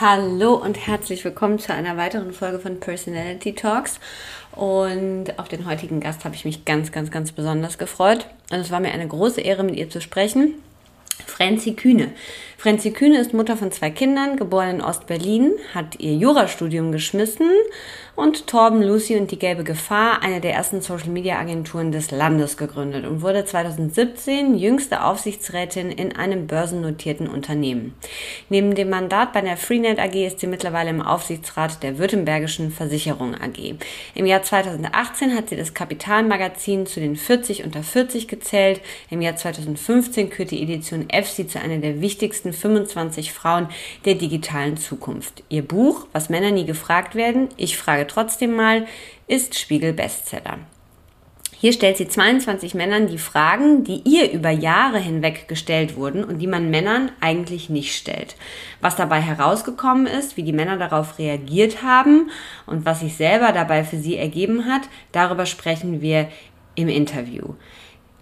Hallo und herzlich willkommen zu einer weiteren Folge von Personality Talks. Und auf den heutigen Gast habe ich mich ganz, ganz, ganz besonders gefreut. Und es war mir eine große Ehre, mit ihr zu sprechen. Franzi Kühne. Franzi Kühne ist Mutter von zwei Kindern, geboren in Ostberlin, hat ihr Jurastudium geschmissen und Torben, Lucy und die Gelbe Gefahr, eine der ersten Social-Media-Agenturen des Landes, gegründet und wurde 2017 jüngste Aufsichtsrätin in einem börsennotierten Unternehmen. Neben dem Mandat bei der Freenet AG ist sie mittlerweile im Aufsichtsrat der Württembergischen Versicherung AG. Im Jahr 2018 hat sie das Kapitalmagazin zu den 40 unter 40 gezählt. Im Jahr 2015 kürte die Edition F sie zu einer der wichtigsten 25 Frauen der digitalen Zukunft. Ihr Buch, Was Männer nie gefragt werden, ich frage trotzdem mal, ist Spiegel Bestseller. Hier stellt sie 22 Männern die Fragen, die ihr über Jahre hinweg gestellt wurden und die man Männern eigentlich nicht stellt. Was dabei herausgekommen ist, wie die Männer darauf reagiert haben und was sich selber dabei für sie ergeben hat, darüber sprechen wir im Interview.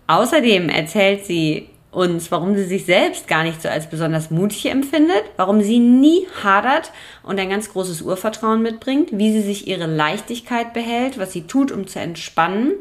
Außerdem erzählt sie uns, warum sie sich selbst gar nicht so als besonders mutig empfindet, warum sie nie hadert und ein ganz großes Urvertrauen mitbringt, wie sie sich ihre Leichtigkeit behält, was sie tut, um zu entspannen,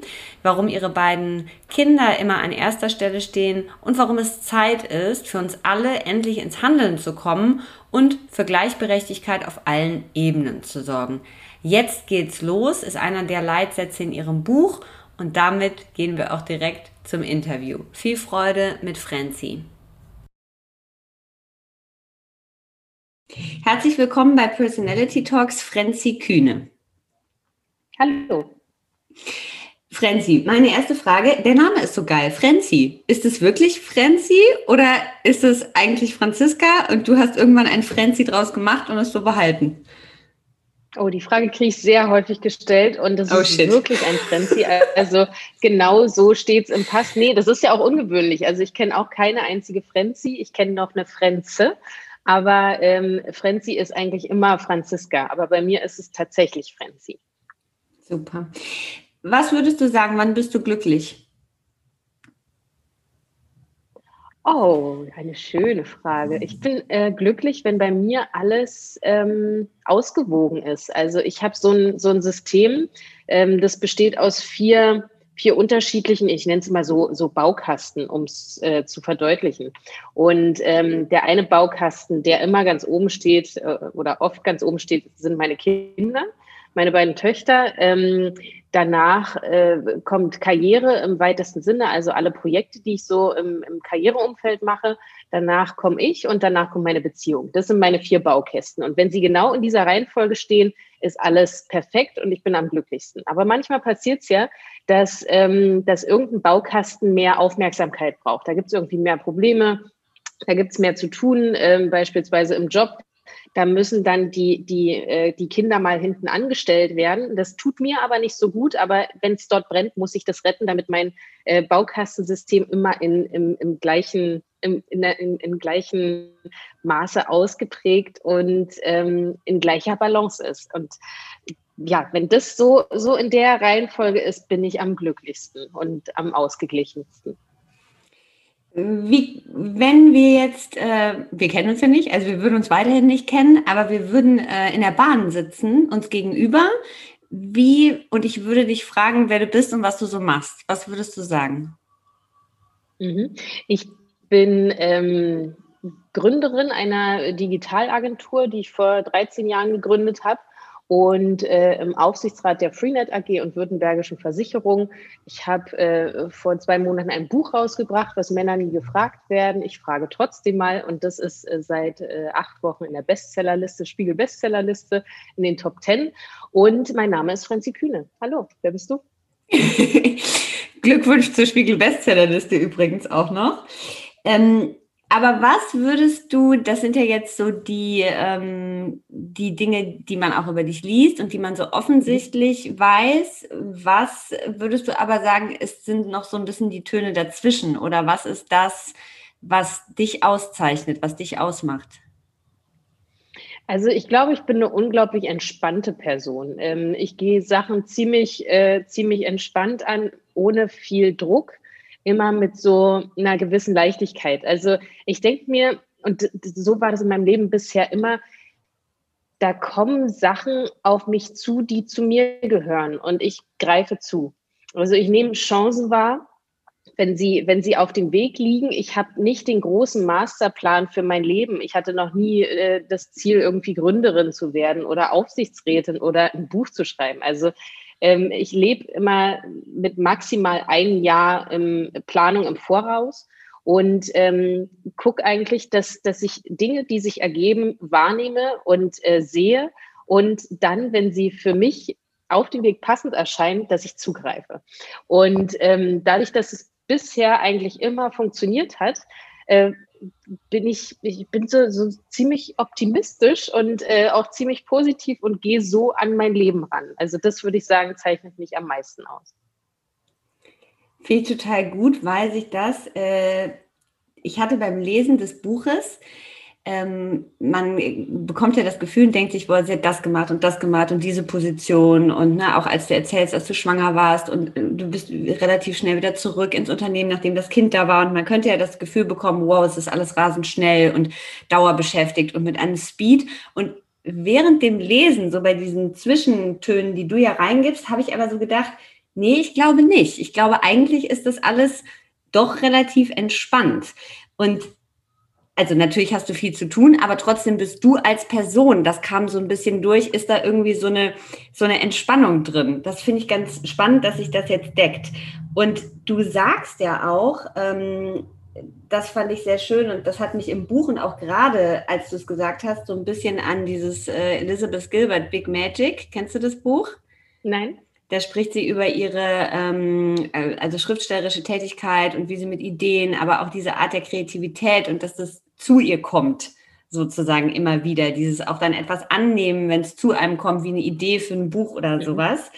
warum ihre beiden Kinder immer an erster Stelle stehen und warum es Zeit ist, für uns alle endlich ins Handeln zu kommen und für Gleichberechtigkeit auf allen Ebenen zu sorgen. Jetzt geht's los, ist einer der Leitsätze in ihrem Buch und damit gehen wir auch direkt zum Interview. Viel Freude mit Franzi. Herzlich willkommen bei Personality Talks, Franzi Kühne. Hallo. Franzi, meine erste Frage, der Name ist so geil, Franzi. Ist es wirklich Franzi oder ist es eigentlich Franziska und du hast irgendwann ein Franzi draus gemacht und es so behalten? Oh, die Frage kriege ich sehr häufig gestellt und das oh, ist shit. wirklich ein Frenzy. Also genau so steht es im Pass. Nee, das ist ja auch ungewöhnlich. Also ich kenne auch keine einzige Frenzy. Ich kenne noch eine Frenze. Aber ähm, Frenzy ist eigentlich immer Franziska. Aber bei mir ist es tatsächlich Frenzy. Super. Was würdest du sagen, wann bist du glücklich? Oh, eine schöne Frage. Ich bin äh, glücklich, wenn bei mir alles ähm, ausgewogen ist. Also ich habe so ein, so ein System, ähm, das besteht aus vier, vier unterschiedlichen, ich nenne es mal so, so Baukasten, um es äh, zu verdeutlichen. Und ähm, der eine Baukasten, der immer ganz oben steht äh, oder oft ganz oben steht, sind meine Kinder meine beiden Töchter. Ähm, danach äh, kommt Karriere im weitesten Sinne, also alle Projekte, die ich so im, im Karriereumfeld mache. Danach komme ich und danach kommt meine Beziehung. Das sind meine vier Baukästen. Und wenn sie genau in dieser Reihenfolge stehen, ist alles perfekt und ich bin am glücklichsten. Aber manchmal passiert es ja, dass, ähm, dass irgendein Baukasten mehr Aufmerksamkeit braucht. Da gibt es irgendwie mehr Probleme, da gibt es mehr zu tun, ähm, beispielsweise im Job. Da müssen dann die, die, äh, die Kinder mal hinten angestellt werden. Das tut mir aber nicht so gut, aber wenn es dort brennt, muss ich das retten, damit mein äh, Baukastensystem immer in, im, im gleichen im, in, in, in gleichen Maße ausgeprägt und ähm, in gleicher Balance ist. Und ja, wenn das so, so in der Reihenfolge ist, bin ich am glücklichsten und am ausgeglichensten. Wie, wenn wir jetzt, äh, wir kennen uns ja nicht, also wir würden uns weiterhin nicht kennen, aber wir würden äh, in der Bahn sitzen, uns gegenüber. Wie, und ich würde dich fragen, wer du bist und was du so machst. Was würdest du sagen? Mhm. Ich bin ähm, Gründerin einer Digitalagentur, die ich vor 13 Jahren gegründet habe und äh, im Aufsichtsrat der Freenet AG und Württembergischen Versicherung. Ich habe äh, vor zwei Monaten ein Buch rausgebracht, was Männer nie gefragt werden. Ich frage trotzdem mal und das ist äh, seit äh, acht Wochen in der Bestsellerliste, Spiegel Bestsellerliste in den Top Ten. Und mein Name ist Franzi Kühne. Hallo, wer bist du? Glückwunsch zur Spiegel Bestsellerliste übrigens auch noch. Ähm, aber was würdest du, das sind ja jetzt so die, ähm, die Dinge, die man auch über dich liest und die man so offensichtlich weiß. Was würdest du aber sagen, es sind noch so ein bisschen die Töne dazwischen? Oder was ist das, was dich auszeichnet, was dich ausmacht? Also ich glaube, ich bin eine unglaublich entspannte Person. Ähm, ich gehe Sachen ziemlich, äh, ziemlich entspannt an, ohne viel Druck immer mit so einer gewissen Leichtigkeit. Also ich denke mir, und so war das in meinem Leben bisher immer, da kommen Sachen auf mich zu, die zu mir gehören und ich greife zu. Also ich nehme Chancen wahr, wenn sie, wenn sie auf dem Weg liegen. Ich habe nicht den großen Masterplan für mein Leben. Ich hatte noch nie äh, das Ziel, irgendwie Gründerin zu werden oder Aufsichtsrätin oder ein Buch zu schreiben. Also ähm, ich lebe immer mit maximal einem Jahr im Planung im Voraus und ähm, gucke eigentlich, dass, dass ich Dinge, die sich ergeben, wahrnehme und äh, sehe und dann, wenn sie für mich auf dem Weg passend erscheinen, dass ich zugreife. Und ähm, dadurch, dass es bisher eigentlich immer funktioniert hat, äh, bin ich, ich bin so, so ziemlich optimistisch und äh, auch ziemlich positiv und gehe so an mein Leben ran. Also das würde ich sagen, zeichnet mich am meisten aus. Finde ich total gut, weil sich das, äh, ich hatte beim Lesen des Buches ähm, man bekommt ja das Gefühl und denkt sich, boah, sie hat das gemacht und das gemacht und diese Position und ne, auch als du erzählst, dass du schwanger warst und äh, du bist relativ schnell wieder zurück ins Unternehmen, nachdem das Kind da war und man könnte ja das Gefühl bekommen, wow, es ist alles rasend schnell und dauerbeschäftigt und mit einem Speed und während dem Lesen, so bei diesen Zwischentönen, die du ja reingibst, habe ich aber so gedacht, nee, ich glaube nicht. Ich glaube, eigentlich ist das alles doch relativ entspannt. Und also natürlich hast du viel zu tun, aber trotzdem bist du als Person, das kam so ein bisschen durch, ist da irgendwie so eine, so eine Entspannung drin. Das finde ich ganz spannend, dass sich das jetzt deckt. Und du sagst ja auch, ähm, das fand ich sehr schön und das hat mich im Buchen auch gerade, als du es gesagt hast, so ein bisschen an dieses äh, Elizabeth Gilbert Big Magic. Kennst du das Buch? Nein. Da spricht sie über ihre ähm, äh, also schriftstellerische Tätigkeit und wie sie mit Ideen, aber auch diese Art der Kreativität und dass das zu ihr kommt, sozusagen immer wieder. Dieses auch dann etwas annehmen, wenn es zu einem kommt, wie eine Idee für ein Buch oder sowas.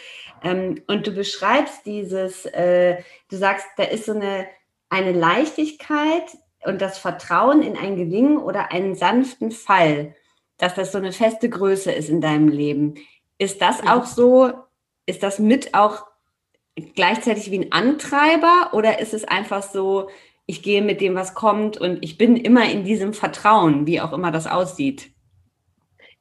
Ähm, und du beschreibst dieses, äh, du sagst, da ist so eine, eine Leichtigkeit und das Vertrauen in ein Gelingen oder einen sanften Fall, dass das so eine feste Größe ist in deinem Leben. Ist das mhm. auch so, ist das mit auch gleichzeitig wie ein Antreiber oder ist es einfach so, ich gehe mit dem, was kommt und ich bin immer in diesem Vertrauen, wie auch immer das aussieht.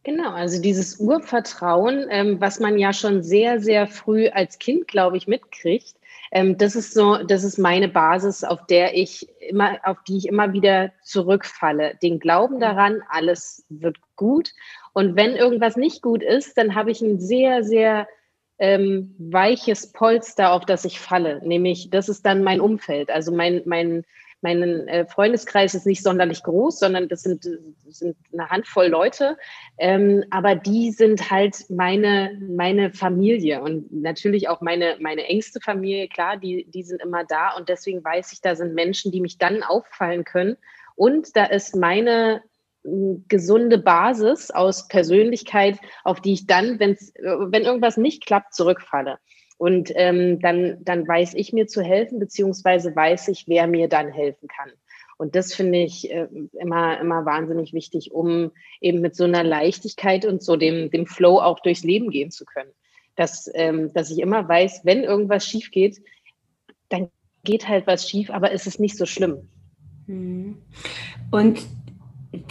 Genau, also dieses Urvertrauen, ähm, was man ja schon sehr, sehr früh als Kind, glaube ich, mitkriegt, ähm, das ist so, das ist meine Basis, auf der ich immer, auf die ich immer wieder zurückfalle. Den Glauben daran, alles wird gut. Und wenn irgendwas nicht gut ist, dann habe ich ein sehr, sehr ähm, weiches Polster, auf das ich falle. Nämlich, das ist dann mein Umfeld. Also mein, mein, mein äh, Freundeskreis ist nicht sonderlich groß, sondern das sind, sind eine Handvoll Leute. Ähm, aber die sind halt meine, meine Familie und natürlich auch meine, meine engste Familie. Klar, die, die sind immer da und deswegen weiß ich, da sind Menschen, die mich dann auffallen können. Und da ist meine gesunde Basis aus Persönlichkeit, auf die ich dann, wenn's, wenn irgendwas nicht klappt, zurückfalle. Und ähm, dann, dann weiß ich mir zu helfen, beziehungsweise weiß ich, wer mir dann helfen kann. Und das finde ich äh, immer, immer wahnsinnig wichtig, um eben mit so einer Leichtigkeit und so dem, dem Flow auch durchs Leben gehen zu können. Dass, ähm, dass ich immer weiß, wenn irgendwas schief geht, dann geht halt was schief, aber es ist nicht so schlimm. Mhm. Und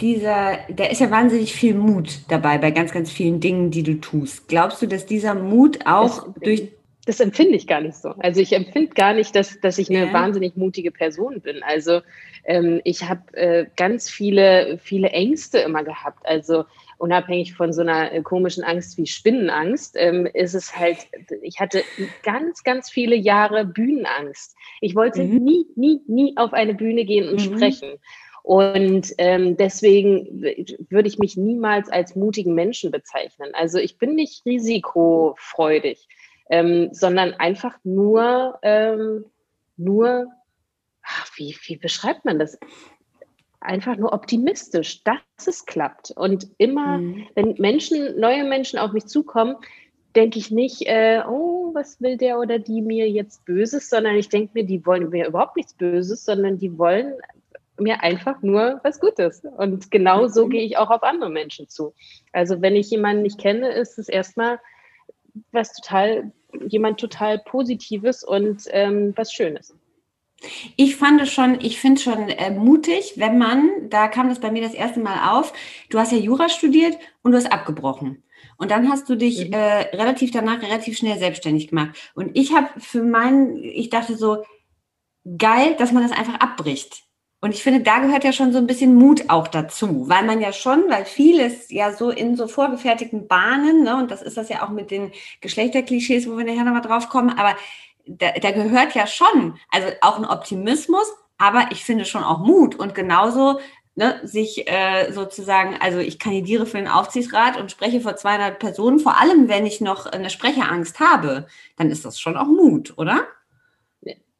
dieser, da ist ja wahnsinnig viel Mut dabei bei ganz, ganz vielen Dingen, die du tust. Glaubst du, dass dieser Mut auch durch. Das empfinde ich gar nicht so. Also ich empfinde gar nicht, dass, dass ich eine ja. wahnsinnig mutige Person bin. Also ähm, ich habe äh, ganz viele, viele Ängste immer gehabt. Also unabhängig von so einer äh, komischen Angst wie Spinnenangst, ähm, ist es halt, ich hatte ganz, ganz viele Jahre Bühnenangst. Ich wollte mhm. nie, nie, nie auf eine Bühne gehen und mhm. sprechen. Und ähm, deswegen würde ich mich niemals als mutigen Menschen bezeichnen. Also ich bin nicht risikofreudig, ähm, sondern einfach nur, ähm, nur, ach, wie, wie beschreibt man das? einfach nur optimistisch, dass es klappt. Und immer, mhm. wenn Menschen, neue Menschen auf mich zukommen, denke ich nicht, äh, oh, was will der oder die mir jetzt Böses, sondern ich denke mir, die wollen mir überhaupt nichts Böses, sondern die wollen mir einfach nur was Gutes. Und genau so mhm. gehe ich auch auf andere Menschen zu. Also wenn ich jemanden nicht kenne, ist es erstmal was total, jemand total Positives und ähm, was Schönes. Ich fand es schon, ich finde es schon äh, mutig, wenn man, da kam das bei mir das erste Mal auf, du hast ja Jura studiert und du hast abgebrochen. Und dann hast du dich mhm. äh, relativ danach relativ schnell selbstständig gemacht. Und ich habe für meinen, ich dachte so, geil, dass man das einfach abbricht. Und ich finde, da gehört ja schon so ein bisschen Mut auch dazu, weil man ja schon, weil vieles ja so in so vorgefertigten Bahnen, ne, und das ist das ja auch mit den Geschlechterklischees, wo wir nachher nochmal drauf kommen, aber da, da gehört ja schon, also auch ein Optimismus, aber ich finde schon auch Mut und genauso ne, sich äh, sozusagen, also ich kandidiere für den Aufsichtsrat und spreche vor 200 Personen, vor allem wenn ich noch eine Sprecherangst habe, dann ist das schon auch Mut, oder?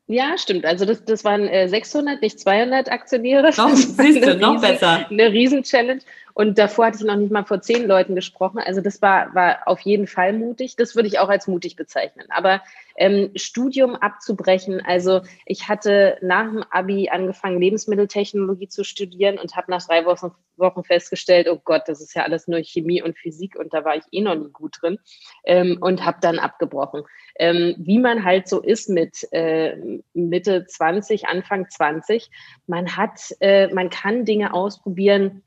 Ja, stimmt. Also das, das waren äh, 600, nicht 200 Aktionäre. Noch, siehst du, noch riesen, besser. Eine Riesen-Challenge. Und davor hatte ich noch nicht mal vor zehn Leuten gesprochen. Also das war, war auf jeden Fall mutig. Das würde ich auch als mutig bezeichnen. Aber ähm, Studium abzubrechen, also ich hatte nach dem Abi angefangen, Lebensmitteltechnologie zu studieren und habe nach drei Wochen, Wochen festgestellt, oh Gott, das ist ja alles nur Chemie und Physik und da war ich eh noch nie gut drin ähm, und habe dann abgebrochen. Ähm, wie man halt so ist mit äh, Mitte 20, Anfang 20, man hat, äh, man kann Dinge ausprobieren,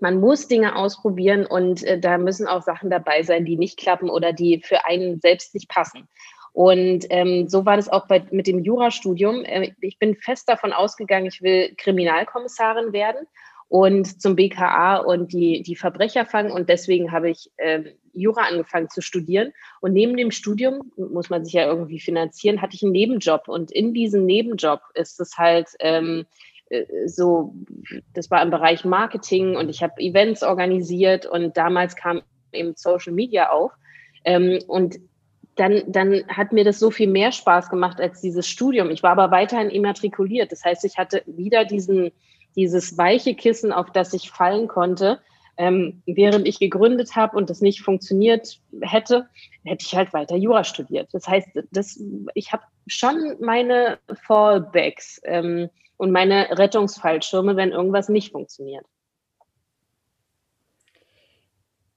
man muss Dinge ausprobieren und äh, da müssen auch Sachen dabei sein, die nicht klappen oder die für einen selbst nicht passen. Und ähm, so war das auch bei, mit dem Jurastudium. Äh, ich bin fest davon ausgegangen, ich will Kriminalkommissarin werden und zum BKA und die, die Verbrecher fangen. Und deswegen habe ich äh, Jura angefangen zu studieren. Und neben dem Studium, muss man sich ja irgendwie finanzieren, hatte ich einen Nebenjob. Und in diesem Nebenjob ist es halt ähm, äh, so, das war im Bereich Marketing und ich habe Events organisiert und damals kam eben Social Media auf. Ähm, und dann, dann hat mir das so viel mehr Spaß gemacht als dieses Studium. Ich war aber weiterhin immatrikuliert. Das heißt, ich hatte wieder diesen, dieses weiche Kissen, auf das ich fallen konnte. Ähm, während ich gegründet habe und das nicht funktioniert hätte, hätte ich halt weiter Jura studiert. Das heißt, das, ich habe schon meine Fallbacks. Ähm, und meine Rettungsfallschirme, wenn irgendwas nicht funktioniert.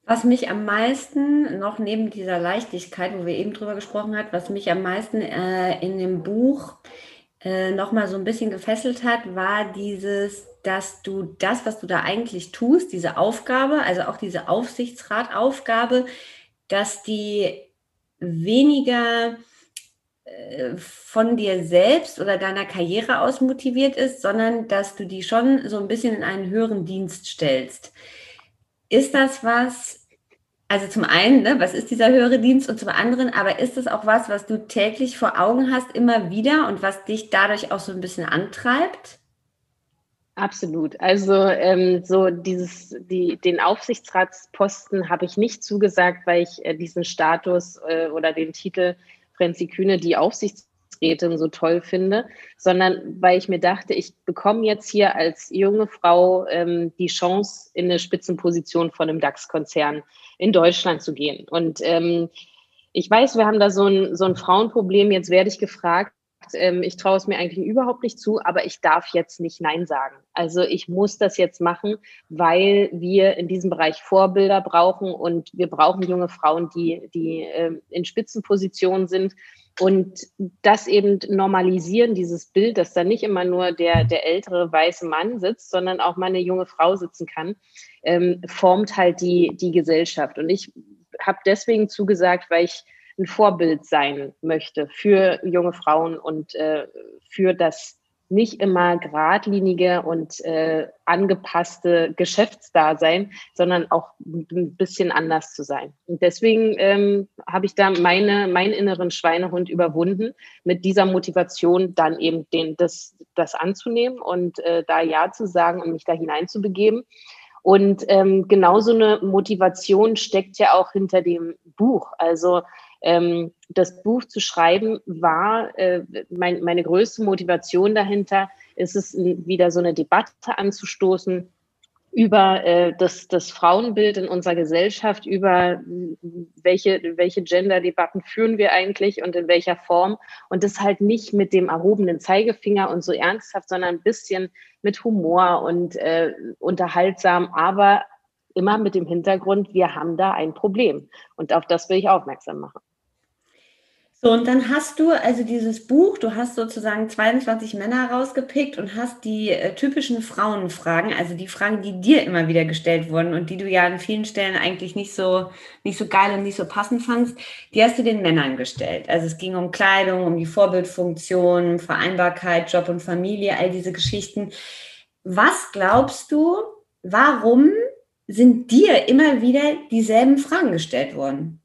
Was mich am meisten, noch neben dieser Leichtigkeit, wo wir eben drüber gesprochen haben, was mich am meisten äh, in dem Buch äh, nochmal so ein bisschen gefesselt hat, war dieses, dass du das, was du da eigentlich tust, diese Aufgabe, also auch diese Aufsichtsrataufgabe, dass die weniger von dir selbst oder deiner Karriere aus motiviert ist, sondern dass du die schon so ein bisschen in einen höheren Dienst stellst. Ist das was, also zum einen, ne, was ist dieser höhere Dienst und zum anderen, aber ist das auch was, was du täglich vor Augen hast, immer wieder und was dich dadurch auch so ein bisschen antreibt? Absolut. Also ähm, so dieses, die, den Aufsichtsratsposten habe ich nicht zugesagt, weil ich äh, diesen Status äh, oder den Titel Franzi Kühne die Aufsichtsrätin so toll finde, sondern weil ich mir dachte, ich bekomme jetzt hier als junge Frau ähm, die Chance, in eine Spitzenposition von einem DAX-Konzern in Deutschland zu gehen. Und ähm, ich weiß, wir haben da so ein, so ein Frauenproblem. Jetzt werde ich gefragt, ähm, ich traue es mir eigentlich überhaupt nicht zu, aber ich darf jetzt nicht Nein sagen. Also ich muss das jetzt machen, weil wir in diesem Bereich Vorbilder brauchen und wir brauchen junge Frauen, die, die äh, in Spitzenpositionen sind und das eben normalisieren, dieses Bild, dass da nicht immer nur der, der ältere weiße Mann sitzt, sondern auch mal eine junge Frau sitzen kann, ähm, formt halt die, die Gesellschaft. Und ich habe deswegen zugesagt, weil ich ein Vorbild sein möchte für junge Frauen und äh, für das nicht immer geradlinige und äh, angepasste Geschäftsdasein, sondern auch ein bisschen anders zu sein. Und deswegen ähm, habe ich da meine, meinen inneren Schweinehund überwunden, mit dieser Motivation dann eben den, das, das anzunehmen und äh, da Ja zu sagen und mich da hineinzubegeben. Und ähm, genauso eine Motivation steckt ja auch hinter dem Buch. Also ähm, das Buch zu schreiben war äh, mein, meine größte Motivation dahinter, ist es wieder so eine Debatte anzustoßen über äh, das, das Frauenbild in unserer Gesellschaft, über welche, welche Gender-Debatten führen wir eigentlich und in welcher Form. Und das halt nicht mit dem erhobenen Zeigefinger und so ernsthaft, sondern ein bisschen mit Humor und äh, unterhaltsam, aber immer mit dem Hintergrund, wir haben da ein Problem. Und auf das will ich aufmerksam machen. So, und dann hast du also dieses Buch, du hast sozusagen 22 Männer rausgepickt und hast die äh, typischen Frauenfragen, also die Fragen, die dir immer wieder gestellt wurden und die du ja an vielen Stellen eigentlich nicht so, nicht so geil und nicht so passend fandst, die hast du den Männern gestellt. Also es ging um Kleidung, um die Vorbildfunktion, Vereinbarkeit, Job und Familie, all diese Geschichten. Was glaubst du, warum sind dir immer wieder dieselben Fragen gestellt worden?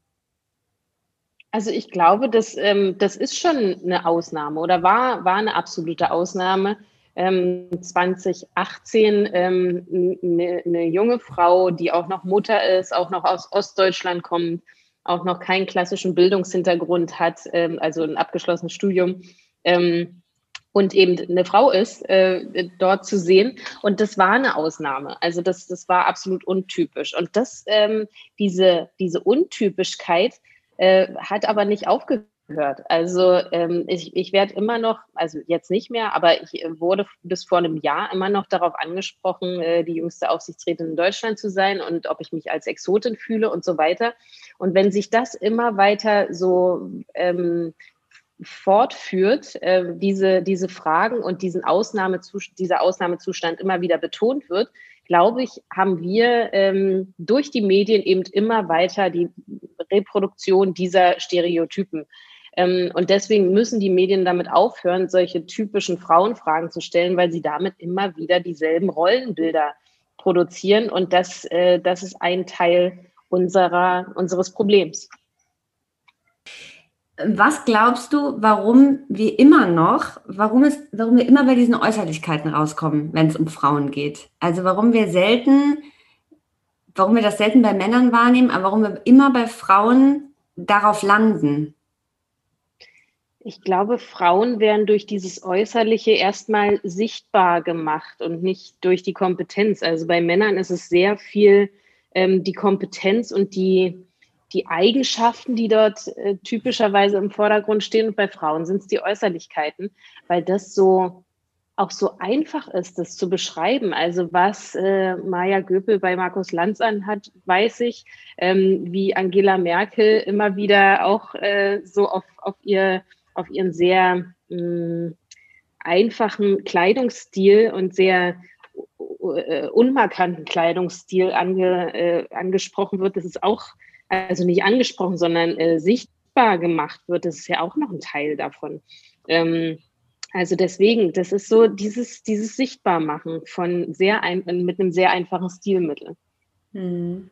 Also ich glaube, das, ähm, das ist schon eine Ausnahme oder war, war eine absolute Ausnahme. Ähm, 2018 ähm, eine, junge Frau, die auch noch Mutter ist, auch noch aus Ostdeutschland kommt, auch noch keinen klassischen Bildungshintergrund hat, ähm, also ein abgeschlossenes Studium ähm, und eben eine Frau ist, äh, dort zu sehen. Und das war eine Ausnahme. Also das, das war absolut untypisch. Und das, ähm, diese, diese Untypischkeit, äh, hat aber nicht aufgehört. Also ähm, ich, ich werde immer noch, also jetzt nicht mehr, aber ich äh, wurde bis vor einem Jahr immer noch darauf angesprochen, äh, die jüngste Aufsichtsrätin in Deutschland zu sein und ob ich mich als Exotin fühle und so weiter. Und wenn sich das immer weiter so ähm, fortführt, äh, diese, diese Fragen und diesen Ausnahmezustand, dieser Ausnahmezustand immer wieder betont wird, glaube ich, haben wir ähm, durch die Medien eben immer weiter die Reproduktion dieser Stereotypen. Ähm, und deswegen müssen die Medien damit aufhören, solche typischen Frauenfragen zu stellen, weil sie damit immer wieder dieselben Rollenbilder produzieren. Und das, äh, das ist ein Teil unserer, unseres Problems. Was glaubst du, warum wir immer noch, warum, es, warum wir immer bei diesen Äußerlichkeiten rauskommen, wenn es um Frauen geht? Also warum wir selten, warum wir das selten bei Männern wahrnehmen, aber warum wir immer bei Frauen darauf landen? Ich glaube, Frauen werden durch dieses Äußerliche erstmal sichtbar gemacht und nicht durch die Kompetenz. Also bei Männern ist es sehr viel ähm, die Kompetenz und die die Eigenschaften, die dort äh, typischerweise im Vordergrund stehen. Und bei Frauen sind es die Äußerlichkeiten, weil das so auch so einfach ist, das zu beschreiben. Also was äh, Maja Göpel bei Markus Lanz anhat, weiß ich, ähm, wie Angela Merkel immer wieder auch äh, so auf, auf, ihr, auf ihren sehr mh, mm, einfachen Kleidungsstil und sehr uh, unmarkanten Kleidungsstil ange, äh, angesprochen wird. Das ist auch also nicht angesprochen, sondern äh, sichtbar gemacht wird, das ist ja auch noch ein Teil davon. Ähm, also deswegen, das ist so dieses, dieses Sichtbarmachen von sehr ein, mit einem sehr einfachen Stilmittel. Hm.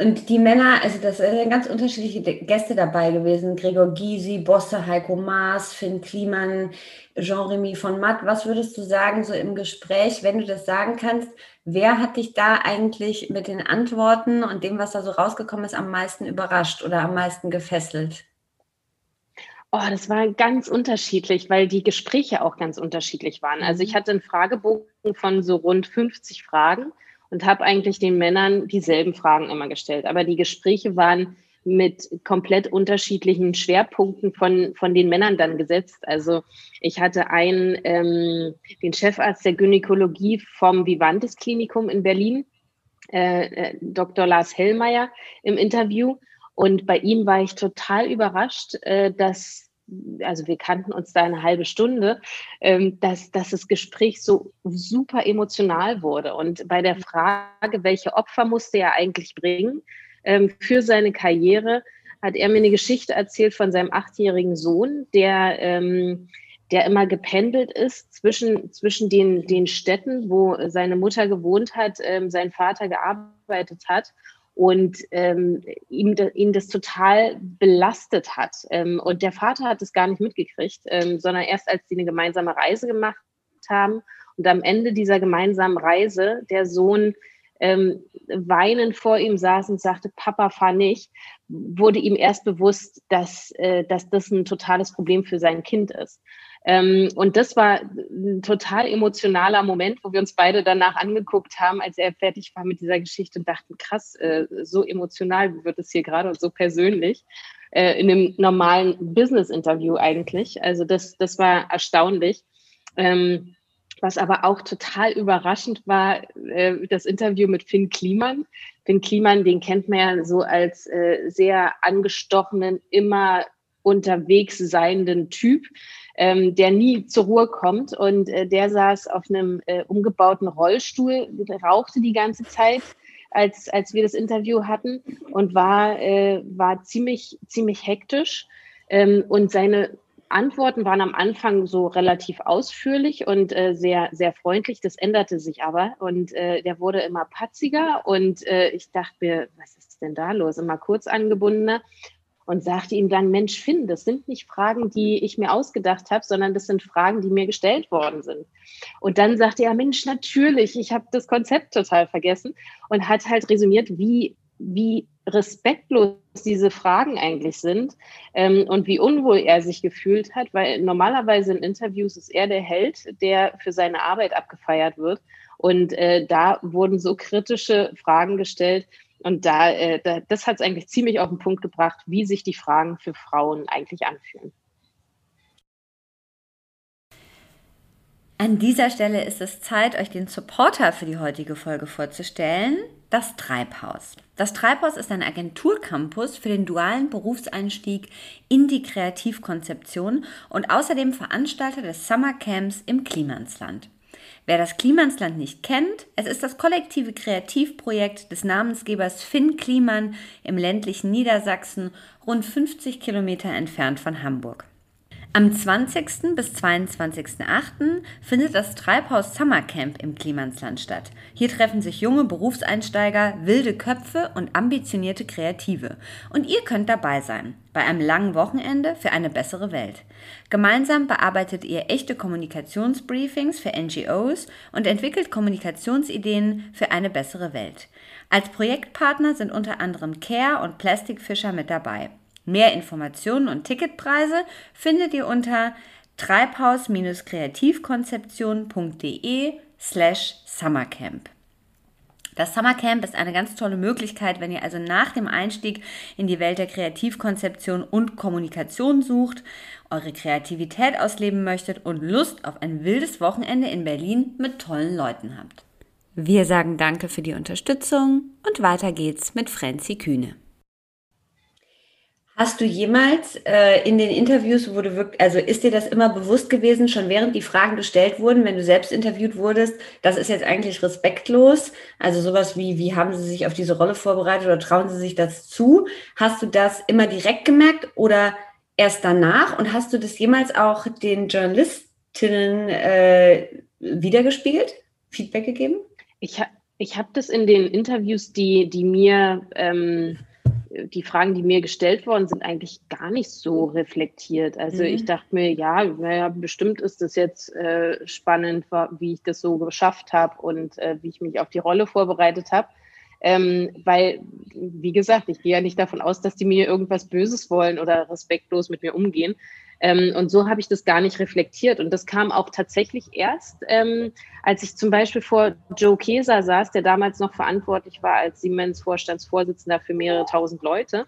Und die Männer, also das sind ganz unterschiedliche Gäste dabei gewesen. Gregor Gysi, Bosse, Heiko Maas, Finn Kliman, Jean-Remy von Matt. Was würdest du sagen, so im Gespräch, wenn du das sagen kannst, wer hat dich da eigentlich mit den Antworten und dem, was da so rausgekommen ist, am meisten überrascht oder am meisten gefesselt? Oh, das war ganz unterschiedlich, weil die Gespräche auch ganz unterschiedlich waren. Also ich mhm. hatte einen Fragebogen von so rund 50 Fragen und habe eigentlich den Männern dieselben Fragen immer gestellt. Aber die Gespräche waren mit komplett unterschiedlichen Schwerpunkten von, von den Männern dann gesetzt. Also ich hatte einen, ähm, den Chefarzt der Gynäkologie vom Vivantes Klinikum in Berlin, äh, äh, Dr. Lars Hellmeier, im Interview. Und bei ihm war ich total überrascht, äh, dass also wir kannten uns da eine halbe Stunde, ähm, dass, dass das Gespräch so super emotional wurde. Und bei der Frage, welche Opfer musste er eigentlich bringen ähm, für seine Karriere, hat er mir eine Geschichte erzählt von seinem achtjährigen Sohn, der ähm, der immer gependelt ist zwischen, zwischen den, den Städten, wo seine Mutter gewohnt hat, sein Vater gearbeitet hat und ähm, ihm, ihn das total belastet hat. Ähm, und der Vater hat es gar nicht mitgekriegt, ähm, sondern erst als sie eine gemeinsame Reise gemacht haben und am Ende dieser gemeinsamen Reise der Sohn ähm, weinend vor ihm saß und sagte, Papa, fahr nicht, wurde ihm erst bewusst, dass, äh, dass das ein totales Problem für sein Kind ist. Ähm, und das war ein total emotionaler Moment, wo wir uns beide danach angeguckt haben, als er fertig war mit dieser Geschichte und dachten, krass, äh, so emotional wird es hier gerade und so persönlich. Äh, in einem normalen Business-Interview eigentlich. Also das, das war erstaunlich. Ähm, was aber auch total überraschend war, äh, das Interview mit Finn Kliman. Finn Kliman, den kennt man ja so als äh, sehr angestochenen, immer unterwegs seienden Typ, ähm, der nie zur Ruhe kommt. Und äh, der saß auf einem äh, umgebauten Rollstuhl, rauchte die ganze Zeit, als, als wir das Interview hatten und war, äh, war ziemlich, ziemlich hektisch. Ähm, und seine Antworten waren am Anfang so relativ ausführlich und äh, sehr, sehr freundlich. Das änderte sich aber und äh, der wurde immer patziger und äh, ich dachte mir, was ist denn da los? Immer kurz angebundener und sagte ihm dann, Mensch, Finn, das sind nicht Fragen, die ich mir ausgedacht habe, sondern das sind Fragen, die mir gestellt worden sind. Und dann sagte er, Mensch, natürlich, ich habe das Konzept total vergessen und hat halt resümiert, wie, wie respektlos diese Fragen eigentlich sind ähm, und wie unwohl er sich gefühlt hat, weil normalerweise in Interviews ist er der Held, der für seine Arbeit abgefeiert wird. Und äh, da wurden so kritische Fragen gestellt, und da, äh, da das hat es eigentlich ziemlich auf den Punkt gebracht, wie sich die Fragen für Frauen eigentlich anfühlen. An dieser Stelle ist es Zeit, euch den Supporter für die heutige Folge vorzustellen, das Treibhaus. Das Treibhaus ist ein Agenturcampus für den dualen Berufseinstieg in die Kreativkonzeption und außerdem Veranstalter des Summer Camps im Klimansland. Wer das Klimansland nicht kennt, es ist das kollektive Kreativprojekt des Namensgebers Finn Kliman im ländlichen Niedersachsen, rund 50 Kilometer entfernt von Hamburg. Am 20. bis 22.08. findet das Treibhaus Summercamp im Klimansland statt. Hier treffen sich junge Berufseinsteiger, wilde Köpfe und ambitionierte Kreative. Und ihr könnt dabei sein, bei einem langen Wochenende für eine bessere Welt. Gemeinsam bearbeitet ihr echte Kommunikationsbriefings für NGOs und entwickelt Kommunikationsideen für eine bessere Welt. Als Projektpartner sind unter anderem Care und Plastic Fisher mit dabei. Mehr Informationen und Ticketpreise findet ihr unter treibhaus-kreativkonzeption.de slash summercamp. Das Summercamp ist eine ganz tolle Möglichkeit, wenn ihr also nach dem Einstieg in die Welt der Kreativkonzeption und Kommunikation sucht, eure Kreativität ausleben möchtet und Lust auf ein wildes Wochenende in Berlin mit tollen Leuten habt. Wir sagen danke für die Unterstützung und weiter geht's mit Franzi Kühne. Hast du jemals äh, in den Interviews, du wirklich, also ist dir das immer bewusst gewesen, schon während die Fragen gestellt wurden, wenn du selbst interviewt wurdest, das ist jetzt eigentlich respektlos? Also sowas wie, wie haben sie sich auf diese Rolle vorbereitet oder trauen sie sich das zu? Hast du das immer direkt gemerkt oder erst danach? Und hast du das jemals auch den Journalistinnen äh, wiedergespiegelt, Feedback gegeben? Ich, ha ich habe das in den Interviews, die, die mir ähm die Fragen, die mir gestellt worden sind, eigentlich gar nicht so reflektiert. Also mhm. ich dachte mir, ja, naja, bestimmt ist das jetzt äh, spannend, wie ich das so geschafft habe und äh, wie ich mich auf die Rolle vorbereitet habe. Ähm, weil, wie gesagt, ich gehe ja nicht davon aus, dass die mir irgendwas Böses wollen oder respektlos mit mir umgehen. Ähm, und so habe ich das gar nicht reflektiert. Und das kam auch tatsächlich erst, ähm, als ich zum Beispiel vor Joe Keser saß, der damals noch verantwortlich war als Siemens Vorstandsvorsitzender für mehrere tausend Leute.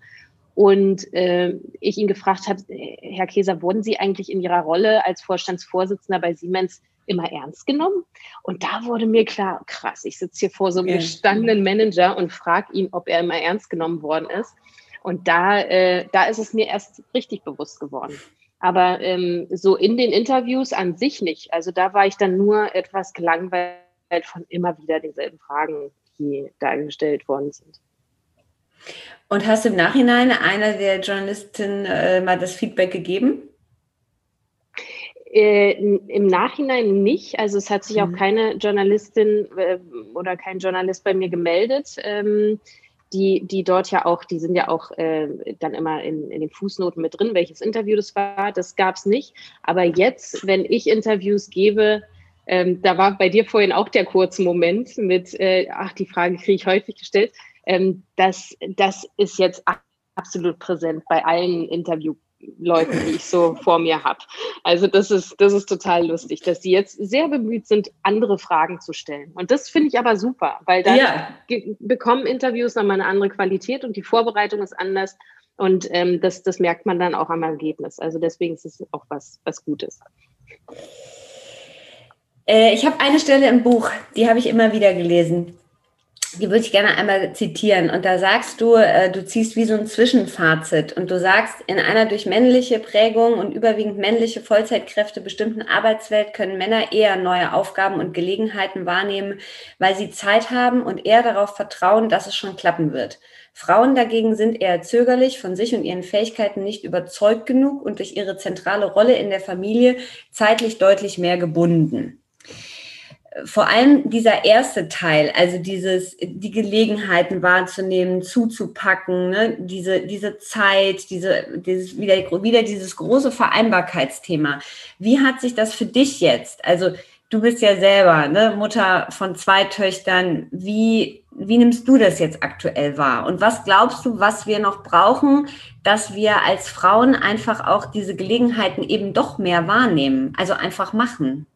Und äh, ich ihn gefragt habe, Herr Keser, wurden Sie eigentlich in Ihrer Rolle als Vorstandsvorsitzender bei Siemens immer ernst genommen? Und da wurde mir klar, krass, ich sitze hier vor so einem gestandenen Manager und frage ihn, ob er immer ernst genommen worden ist. Und da, äh, da ist es mir erst richtig bewusst geworden. Aber ähm, so in den Interviews an sich nicht. Also da war ich dann nur etwas gelangweilt von immer wieder denselben Fragen, die da gestellt worden sind. Und hast du im Nachhinein einer der Journalisten äh, mal das Feedback gegeben? Äh, Im Nachhinein nicht. Also es hat sich mhm. auch keine Journalistin äh, oder kein Journalist bei mir gemeldet. Ähm, die, die dort ja auch, die sind ja auch äh, dann immer in, in den Fußnoten mit drin, welches Interview das war. Das gab es nicht. Aber jetzt, wenn ich Interviews gebe, ähm, da war bei dir vorhin auch der kurze Moment mit, äh, ach, die Frage kriege ich häufig gestellt. Ähm, das, das ist jetzt absolut präsent bei allen Interviews. Leuten, die ich so vor mir habe. Also das ist, das ist total lustig, dass die jetzt sehr bemüht sind, andere Fragen zu stellen. Und das finde ich aber super, weil dann ja. bekommen Interviews nochmal eine andere Qualität und die Vorbereitung ist anders. Und ähm, das, das merkt man dann auch am Ergebnis. Also deswegen ist es auch was, was Gutes. Äh, ich habe eine Stelle im Buch, die habe ich immer wieder gelesen die würde ich gerne einmal zitieren. Und da sagst du, äh, du ziehst wie so ein Zwischenfazit und du sagst, in einer durch männliche Prägung und überwiegend männliche Vollzeitkräfte bestimmten Arbeitswelt können Männer eher neue Aufgaben und Gelegenheiten wahrnehmen, weil sie Zeit haben und eher darauf vertrauen, dass es schon klappen wird. Frauen dagegen sind eher zögerlich, von sich und ihren Fähigkeiten nicht überzeugt genug und durch ihre zentrale Rolle in der Familie zeitlich deutlich mehr gebunden vor allem dieser erste Teil, also dieses, die Gelegenheiten wahrzunehmen, zuzupacken, ne? diese, diese Zeit, diese, dieses, wieder, wieder dieses große Vereinbarkeitsthema. Wie hat sich das für dich jetzt? Also du bist ja selber ne, Mutter von zwei Töchtern. Wie, wie nimmst du das jetzt aktuell wahr? Und was glaubst du, was wir noch brauchen, dass wir als Frauen einfach auch diese Gelegenheiten eben doch mehr wahrnehmen? Also einfach machen.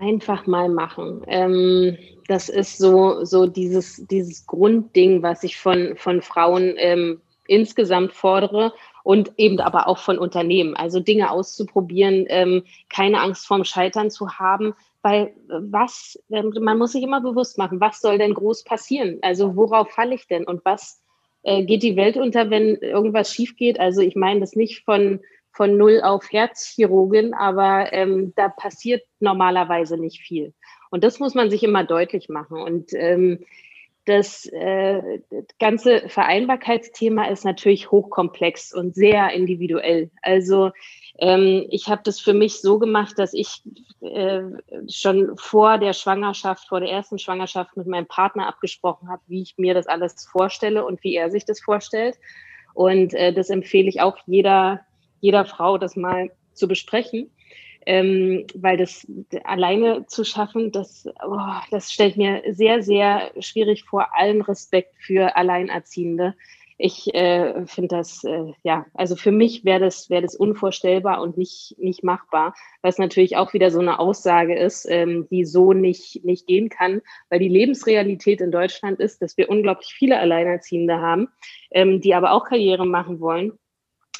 Einfach mal machen. Ähm, das ist so, so dieses, dieses Grundding, was ich von, von Frauen ähm, insgesamt fordere und eben aber auch von Unternehmen. Also Dinge auszuprobieren, ähm, keine Angst vorm Scheitern zu haben, weil was, ähm, man muss sich immer bewusst machen, was soll denn groß passieren? Also worauf falle ich denn und was äh, geht die Welt unter, wenn irgendwas schief geht? Also ich meine das nicht von von null auf Herzchirurgin, aber ähm, da passiert normalerweise nicht viel. Und das muss man sich immer deutlich machen. Und ähm, das äh, ganze Vereinbarkeitsthema ist natürlich hochkomplex und sehr individuell. Also ähm, ich habe das für mich so gemacht, dass ich äh, schon vor der Schwangerschaft, vor der ersten Schwangerschaft mit meinem Partner abgesprochen habe, wie ich mir das alles vorstelle und wie er sich das vorstellt. Und äh, das empfehle ich auch jeder jeder Frau das mal zu besprechen. Ähm, weil das alleine zu schaffen, das, oh, das stellt mir sehr, sehr schwierig vor, allen Respekt für Alleinerziehende. Ich äh, finde das, äh, ja, also für mich wäre das, wäre das unvorstellbar und nicht, nicht machbar, was natürlich auch wieder so eine Aussage ist, ähm, die so nicht, nicht gehen kann, weil die Lebensrealität in Deutschland ist, dass wir unglaublich viele Alleinerziehende haben, ähm, die aber auch Karriere machen wollen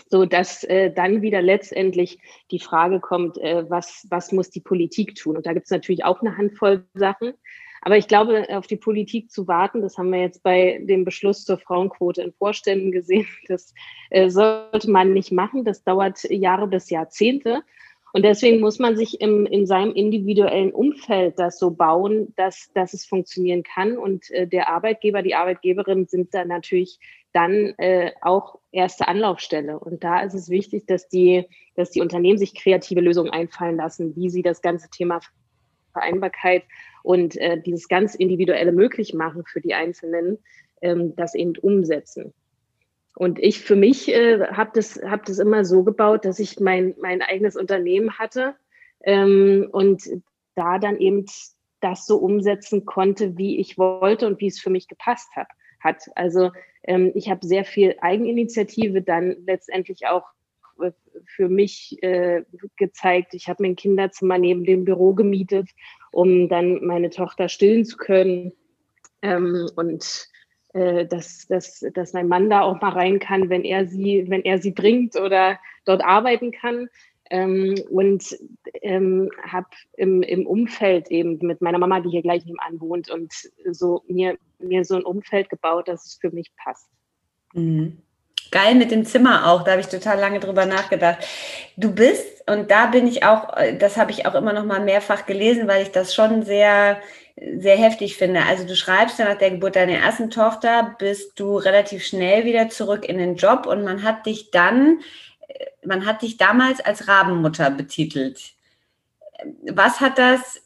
so dass äh, dann wieder letztendlich die Frage kommt, äh, was, was muss die Politik tun? Und da gibt es natürlich auch eine Handvoll Sachen. Aber ich glaube, auf die Politik zu warten, das haben wir jetzt bei dem Beschluss zur Frauenquote in Vorständen gesehen, das äh, sollte man nicht machen. Das dauert Jahre bis Jahrzehnte. Und deswegen muss man sich im, in seinem individuellen Umfeld das so bauen, dass, dass es funktionieren kann. Und äh, der Arbeitgeber, die Arbeitgeberin sind da natürlich dann äh, auch erste Anlaufstelle. Und da ist es wichtig, dass die, dass die Unternehmen sich kreative Lösungen einfallen lassen, wie sie das ganze Thema Vereinbarkeit und äh, dieses ganz individuelle möglich machen für die Einzelnen, ähm, das eben umsetzen. Und ich für mich äh, habe das, hab das immer so gebaut, dass ich mein, mein eigenes Unternehmen hatte ähm, und da dann eben das so umsetzen konnte, wie ich wollte und wie es für mich gepasst hat. Hat. Also ähm, ich habe sehr viel Eigeninitiative dann letztendlich auch äh, für mich äh, gezeigt. Ich habe mir ein Kinderzimmer neben dem Büro gemietet, um dann meine Tochter stillen zu können. Ähm, und äh, dass, dass, dass mein Mann da auch mal rein kann, wenn er sie, wenn er sie bringt oder dort arbeiten kann. Ähm, und ähm, habe im, im Umfeld eben mit meiner Mama, die hier gleich nebenan wohnt, und so mir, mir so ein Umfeld gebaut, dass es für mich passt. Mhm. Geil mit dem Zimmer auch, da habe ich total lange drüber nachgedacht. Du bist, und da bin ich auch, das habe ich auch immer noch mal mehrfach gelesen, weil ich das schon sehr, sehr heftig finde. Also du schreibst ja nach der Geburt deiner ersten Tochter, bist du relativ schnell wieder zurück in den Job und man hat dich dann man hat dich damals als Rabenmutter betitelt. Was hat das,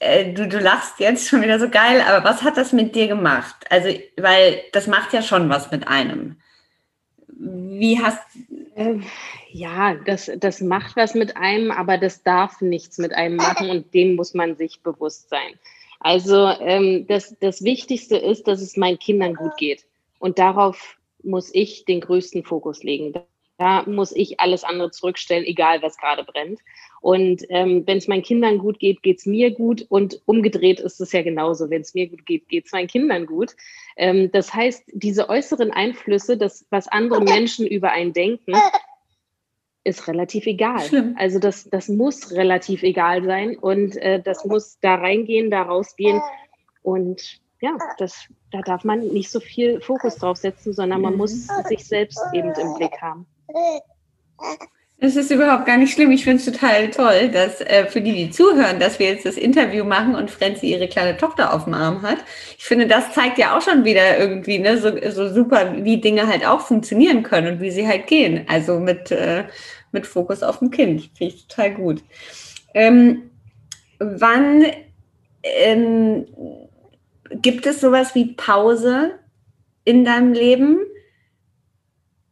äh, du, du lachst jetzt schon wieder so geil, aber was hat das mit dir gemacht? Also, weil das macht ja schon was mit einem. Wie hast äh, ja, das, das macht was mit einem, aber das darf nichts mit einem machen und dem muss man sich bewusst sein. Also ähm, das, das Wichtigste ist, dass es meinen Kindern gut geht. Und darauf muss ich den größten Fokus legen. Da muss ich alles andere zurückstellen, egal was gerade brennt. Und ähm, wenn es meinen Kindern gut geht, geht es mir gut. Und umgedreht ist es ja genauso. Wenn es mir gut geht, geht es meinen Kindern gut. Ähm, das heißt, diese äußeren Einflüsse, das, was andere Menschen über einen denken, ist relativ egal. Schlimm. Also das, das muss relativ egal sein und äh, das muss da reingehen, da rausgehen. Und ja, das, da darf man nicht so viel Fokus drauf setzen, sondern man muss sich selbst eben im Blick haben. Es ist überhaupt gar nicht schlimm. Ich finde es total toll, dass äh, für die, die zuhören, dass wir jetzt das Interview machen und Frenzi ihre kleine Tochter auf dem Arm hat. Ich finde, das zeigt ja auch schon wieder irgendwie ne, so, so super, wie Dinge halt auch funktionieren können und wie sie halt gehen. Also mit, äh, mit Fokus auf dem Kind. Finde ich total gut. Ähm, wann ähm, gibt es sowas wie Pause in deinem Leben?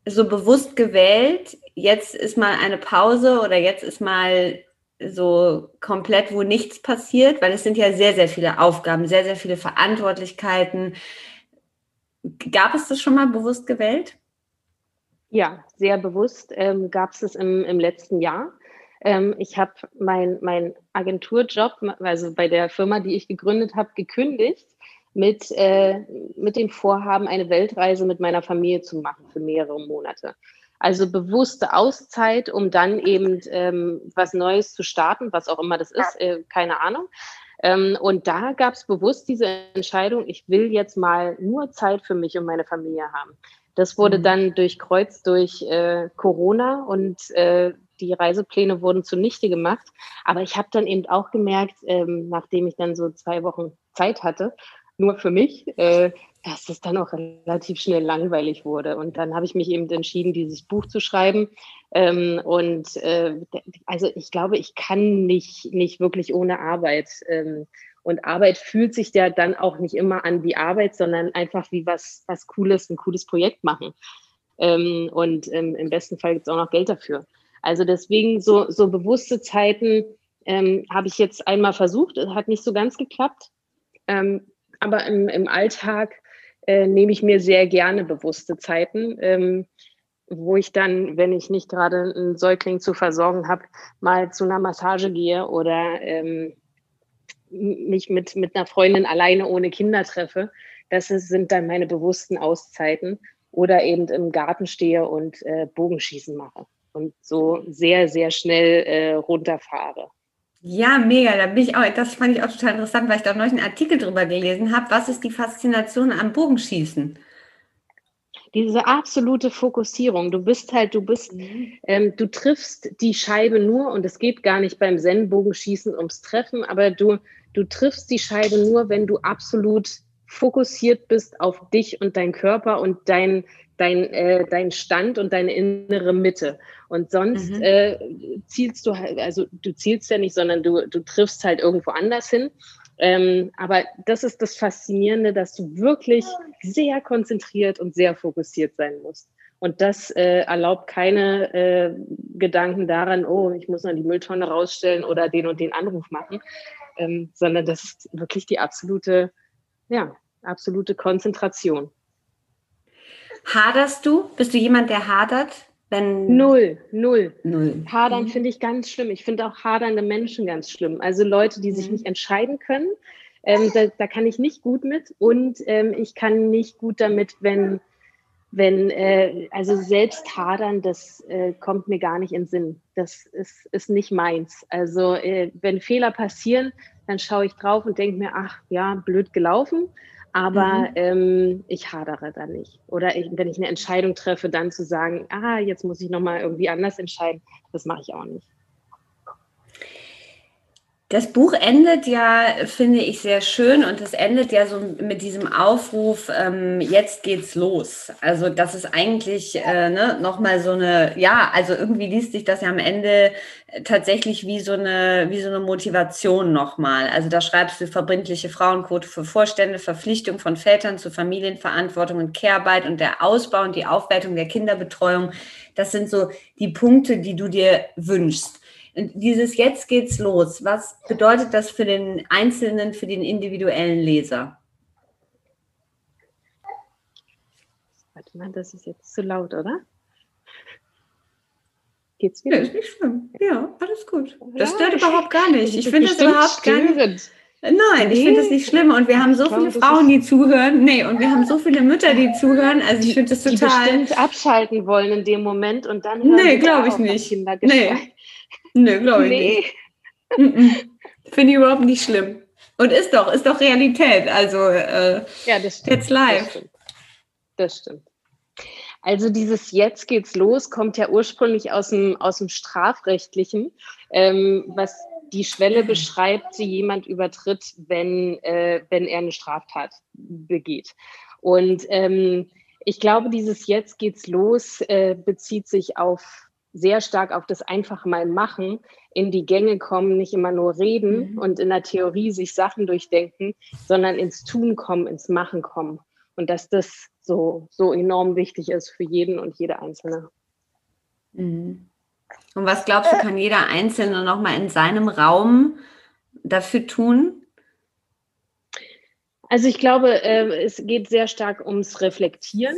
So bewusst gewählt, jetzt ist mal eine Pause oder jetzt ist mal so komplett, wo nichts passiert, weil es sind ja sehr, sehr viele Aufgaben, sehr, sehr viele Verantwortlichkeiten. Gab es das schon mal bewusst gewählt? Ja, sehr bewusst ähm, gab es es im, im letzten Jahr. Ähm, ich habe meinen mein Agenturjob, also bei der Firma, die ich gegründet habe, gekündigt mit, äh, mit dem Vorhaben, eine Weltreise mit meiner Familie zu machen für mehrere Monate. Also bewusste Auszeit, um dann eben ähm, was Neues zu starten, was auch immer das ist, äh, keine Ahnung. Ähm, und da gab es bewusst diese Entscheidung, ich will jetzt mal nur Zeit für mich und meine Familie haben. Das wurde mhm. dann durchkreuzt durch äh, Corona und äh, die Reisepläne wurden zunichte gemacht. Aber ich habe dann eben auch gemerkt, ähm, nachdem ich dann so zwei Wochen Zeit hatte, nur für mich, äh, dass es dann auch relativ schnell langweilig wurde. Und dann habe ich mich eben entschieden, dieses Buch zu schreiben. Ähm, und äh, also ich glaube, ich kann nicht, nicht wirklich ohne Arbeit. Ähm, und Arbeit fühlt sich ja dann auch nicht immer an wie Arbeit, sondern einfach wie was, was Cooles, ein cooles Projekt machen. Ähm, und ähm, im besten Fall gibt es auch noch Geld dafür. Also deswegen so, so bewusste Zeiten ähm, habe ich jetzt einmal versucht, hat nicht so ganz geklappt. Ähm, aber im, im Alltag äh, nehme ich mir sehr gerne bewusste Zeiten, ähm, wo ich dann, wenn ich nicht gerade einen Säugling zu versorgen habe, mal zu einer Massage gehe oder ähm, mich mit, mit einer Freundin alleine ohne Kinder treffe. Das ist, sind dann meine bewussten Auszeiten oder eben im Garten stehe und äh, Bogenschießen mache und so sehr, sehr schnell äh, runterfahre. Ja, mega. Da bin ich auch, das fand ich auch total interessant, weil ich da neulich einen Artikel drüber gelesen habe. Was ist die Faszination am Bogenschießen? Diese absolute Fokussierung. Du bist halt, du bist, mhm. ähm, du triffst die Scheibe nur und es geht gar nicht beim Zen-Bogenschießen ums Treffen, aber du, du triffst die Scheibe nur, wenn du absolut fokussiert bist auf dich und dein Körper und dein, dein, äh, dein Stand und deine innere Mitte. Und sonst mhm. äh, zielst du halt, also du zielst ja nicht, sondern du, du triffst halt irgendwo anders hin. Ähm, aber das ist das Faszinierende, dass du wirklich sehr konzentriert und sehr fokussiert sein musst. Und das äh, erlaubt keine äh, Gedanken daran, oh, ich muss noch die Mülltonne rausstellen oder den und den Anruf machen, ähm, sondern das ist wirklich die absolute, ja, absolute Konzentration. Haderst du? Bist du jemand, der hadert? Wenn null, null. null. Hadern mhm. finde ich ganz schlimm. Ich finde auch hadernde Menschen ganz schlimm. Also Leute, die sich mhm. nicht entscheiden können, ähm, da, da, kann ich nicht gut mit. Und ähm, ich kann nicht gut damit, wenn, wenn äh, also selbst hadern, das äh, kommt mir gar nicht in Sinn. Das ist, ist nicht meins. Also äh, wenn Fehler passieren, dann schaue ich drauf und denke mir, ach ja, blöd gelaufen. Aber mhm. ähm, ich hadere da nicht. Oder ich, wenn ich eine Entscheidung treffe, dann zu sagen, ah, jetzt muss ich nochmal irgendwie anders entscheiden, das mache ich auch nicht. Das Buch endet ja, finde ich, sehr schön und es endet ja so mit diesem Aufruf, ähm, jetzt geht's los. Also das ist eigentlich äh, ne, nochmal so eine, ja, also irgendwie liest sich das ja am Ende tatsächlich wie so eine, wie so eine Motivation nochmal. Also da schreibst du verbindliche Frauenquote für Vorstände, Verpflichtung von Vätern zur Familienverantwortung und Care-Arbeit und der Ausbau und die Aufwertung der Kinderbetreuung. Das sind so die Punkte, die du dir wünschst. Dieses Jetzt geht's los. Was bedeutet das für den Einzelnen, für den individuellen Leser? Warte mal, das ist jetzt zu laut, oder? Geht's wieder? Ja, ist nicht schlimm. Ja, alles gut. Das ja, stört überhaupt gar nicht. Ich finde das überhaupt gar nicht. Nein, ich finde das nicht schlimm. Und wir haben so viele Frauen, die zuhören. Nee, und wir haben so viele Mütter, die zuhören. Also ich finde das total. Die bestimmt abschalten wollen in dem Moment und dann. Nee, glaube ich nicht. Nee. Nö, glaube ich nee. nicht. Finde ich überhaupt nicht schlimm. Und ist doch, ist doch Realität. Also äh, ja, das stimmt. Jetzt live. Das stimmt. das stimmt. Also dieses Jetzt geht's los kommt ja ursprünglich aus dem, aus dem Strafrechtlichen, ähm, was die Schwelle beschreibt, die jemand übertritt, wenn, äh, wenn er eine Straftat begeht. Und ähm, ich glaube, dieses Jetzt geht's los äh, bezieht sich auf sehr stark auf das einfach mal machen, in die Gänge kommen, nicht immer nur reden mhm. und in der Theorie sich Sachen durchdenken, sondern ins Tun kommen, ins Machen kommen. Und dass das so, so enorm wichtig ist für jeden und jede Einzelne. Mhm. Und was glaubst du, kann jeder Einzelne nochmal in seinem Raum dafür tun? Also ich glaube, äh, es geht sehr stark ums Reflektieren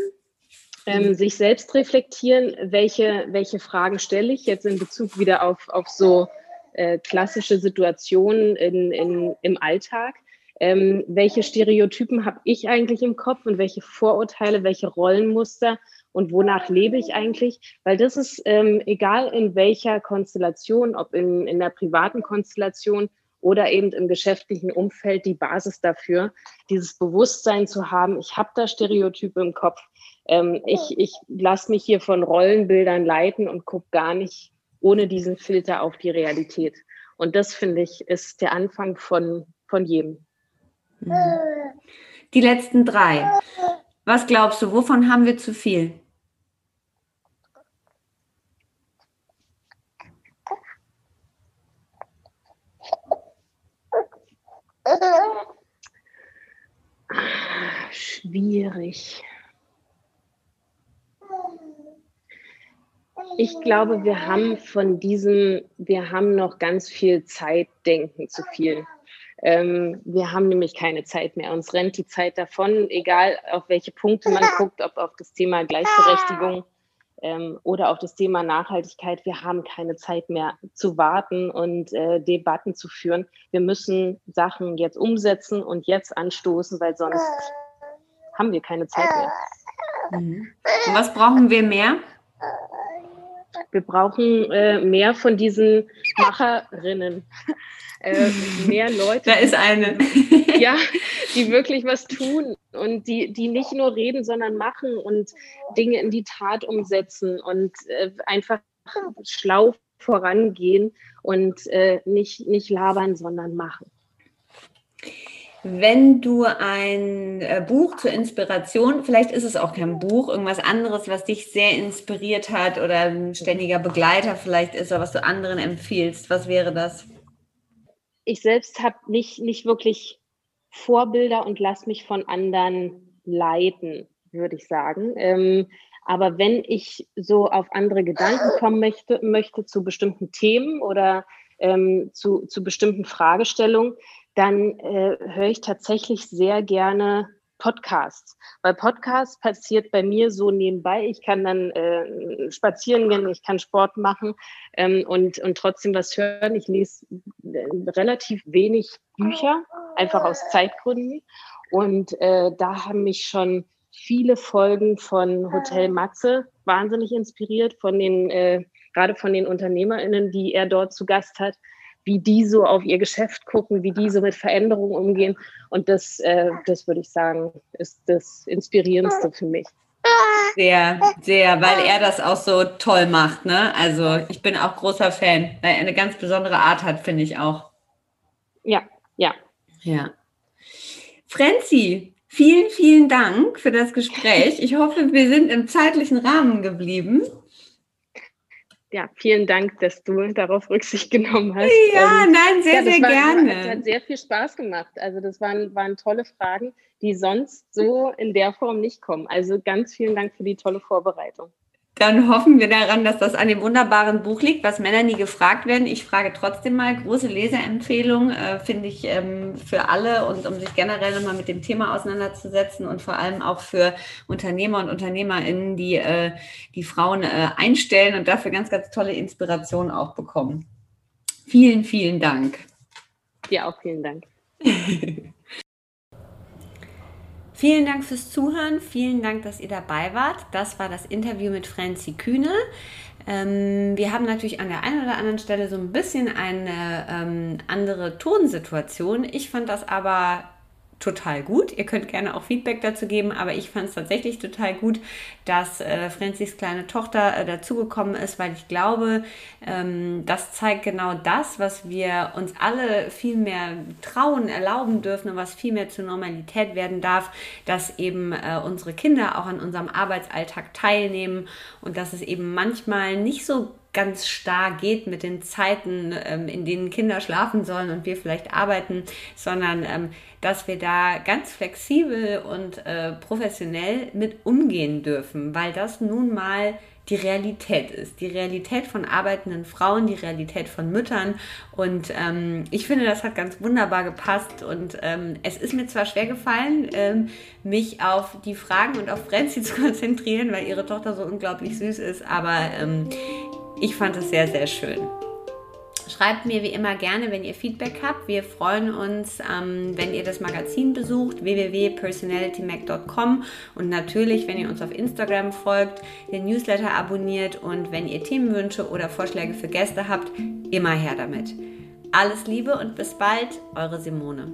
ähm, sich selbst reflektieren, welche, welche Fragen stelle ich jetzt in Bezug wieder auf, auf so äh, klassische Situationen in, in, im Alltag. Ähm, welche Stereotypen habe ich eigentlich im Kopf und welche Vorurteile, welche Rollenmuster und wonach lebe ich eigentlich? Weil das ist ähm, egal in welcher Konstellation, ob in, in der privaten Konstellation oder eben im geschäftlichen Umfeld die Basis dafür, dieses Bewusstsein zu haben, ich habe da Stereotype im Kopf, ähm, ich ich lasse mich hier von Rollenbildern leiten und gucke gar nicht ohne diesen Filter auf die Realität. Und das, finde ich, ist der Anfang von, von jedem. Die letzten drei. Was glaubst du, wovon haben wir zu viel? Schwierig. Ich glaube, wir haben von diesem, wir haben noch ganz viel Zeitdenken zu viel. Ähm, wir haben nämlich keine Zeit mehr. Uns rennt die Zeit davon, egal auf welche Punkte man guckt, ob auf das Thema Gleichberechtigung ähm, oder auf das Thema Nachhaltigkeit. Wir haben keine Zeit mehr zu warten und äh, Debatten zu führen. Wir müssen Sachen jetzt umsetzen und jetzt anstoßen, weil sonst haben wir keine Zeit mehr. Mhm. Und was brauchen wir mehr? Wir brauchen äh, mehr von diesen Macherinnen. Äh, mehr Leute. Da ist eine. ja, die wirklich was tun und die, die nicht nur reden, sondern machen und Dinge in die Tat umsetzen und äh, einfach schlau vorangehen und äh, nicht, nicht labern, sondern machen. Wenn du ein äh, Buch zur Inspiration, vielleicht ist es auch kein Buch, irgendwas anderes, was dich sehr inspiriert hat oder ein ständiger Begleiter vielleicht ist oder was du anderen empfiehlst, was wäre das? Ich selbst habe nicht, nicht wirklich Vorbilder und lass mich von anderen leiten, würde ich sagen. Ähm, aber wenn ich so auf andere Gedanken kommen möchte, möchte zu bestimmten Themen oder ähm, zu, zu bestimmten Fragestellungen, dann äh, höre ich tatsächlich sehr gerne Podcasts. Weil Podcasts passiert bei mir so nebenbei. Ich kann dann äh, spazieren gehen, ich kann Sport machen ähm, und, und trotzdem was hören. Ich lese äh, relativ wenig Bücher, einfach aus Zeitgründen. Und äh, da haben mich schon viele Folgen von Hotel Matze wahnsinnig inspiriert, von den, äh, gerade von den UnternehmerInnen, die er dort zu Gast hat wie die so auf ihr Geschäft gucken, wie die so mit Veränderungen umgehen. Und das, äh, das würde ich sagen, ist das Inspirierendste für mich. Sehr, sehr, weil er das auch so toll macht. Ne? Also ich bin auch großer Fan, weil er eine ganz besondere Art hat, finde ich auch. Ja, ja. Ja. Frenzi, vielen, vielen Dank für das Gespräch. Ich hoffe, wir sind im zeitlichen Rahmen geblieben. Ja, vielen Dank, dass du darauf Rücksicht genommen hast. Ja, ähm, nein, sehr, ja, sehr war, gerne. Es hat sehr viel Spaß gemacht. Also das waren, waren tolle Fragen, die sonst so in der Form nicht kommen. Also ganz vielen Dank für die tolle Vorbereitung. Dann hoffen wir daran, dass das an dem wunderbaren Buch liegt, was Männer nie gefragt werden. Ich frage trotzdem mal, große Leseempfehlung äh, finde ich ähm, für alle und um sich generell nochmal mit dem Thema auseinanderzusetzen und vor allem auch für Unternehmer und Unternehmerinnen, die äh, die Frauen äh, einstellen und dafür ganz, ganz tolle Inspiration auch bekommen. Vielen, vielen Dank. Dir auch vielen Dank. Vielen Dank fürs Zuhören. Vielen Dank, dass ihr dabei wart. Das war das Interview mit Franzi Kühne. Ähm, wir haben natürlich an der einen oder anderen Stelle so ein bisschen eine ähm, andere Tonsituation. Ich fand das aber total gut. Ihr könnt gerne auch Feedback dazu geben, aber ich fand es tatsächlich total gut, dass äh, Franzis kleine Tochter äh, dazugekommen ist, weil ich glaube, ähm, das zeigt genau das, was wir uns alle viel mehr trauen, erlauben dürfen und was viel mehr zur Normalität werden darf, dass eben äh, unsere Kinder auch an unserem Arbeitsalltag teilnehmen und dass es eben manchmal nicht so ganz starr geht mit den Zeiten, ähm, in denen Kinder schlafen sollen und wir vielleicht arbeiten, sondern ähm, dass wir da ganz flexibel und äh, professionell mit umgehen dürfen, weil das nun mal die Realität ist. Die Realität von arbeitenden Frauen, die Realität von Müttern. Und ähm, ich finde, das hat ganz wunderbar gepasst. Und ähm, es ist mir zwar schwer gefallen, ähm, mich auf die Fragen und auf Frenzy zu konzentrieren, weil ihre Tochter so unglaublich süß ist, aber ähm, ich fand es sehr, sehr schön. Schreibt mir wie immer gerne, wenn ihr Feedback habt. Wir freuen uns, ähm, wenn ihr das Magazin besucht, www.personalitymac.com und natürlich, wenn ihr uns auf Instagram folgt, den Newsletter abonniert und wenn ihr Themenwünsche oder Vorschläge für Gäste habt, immer her damit. Alles Liebe und bis bald, eure Simone.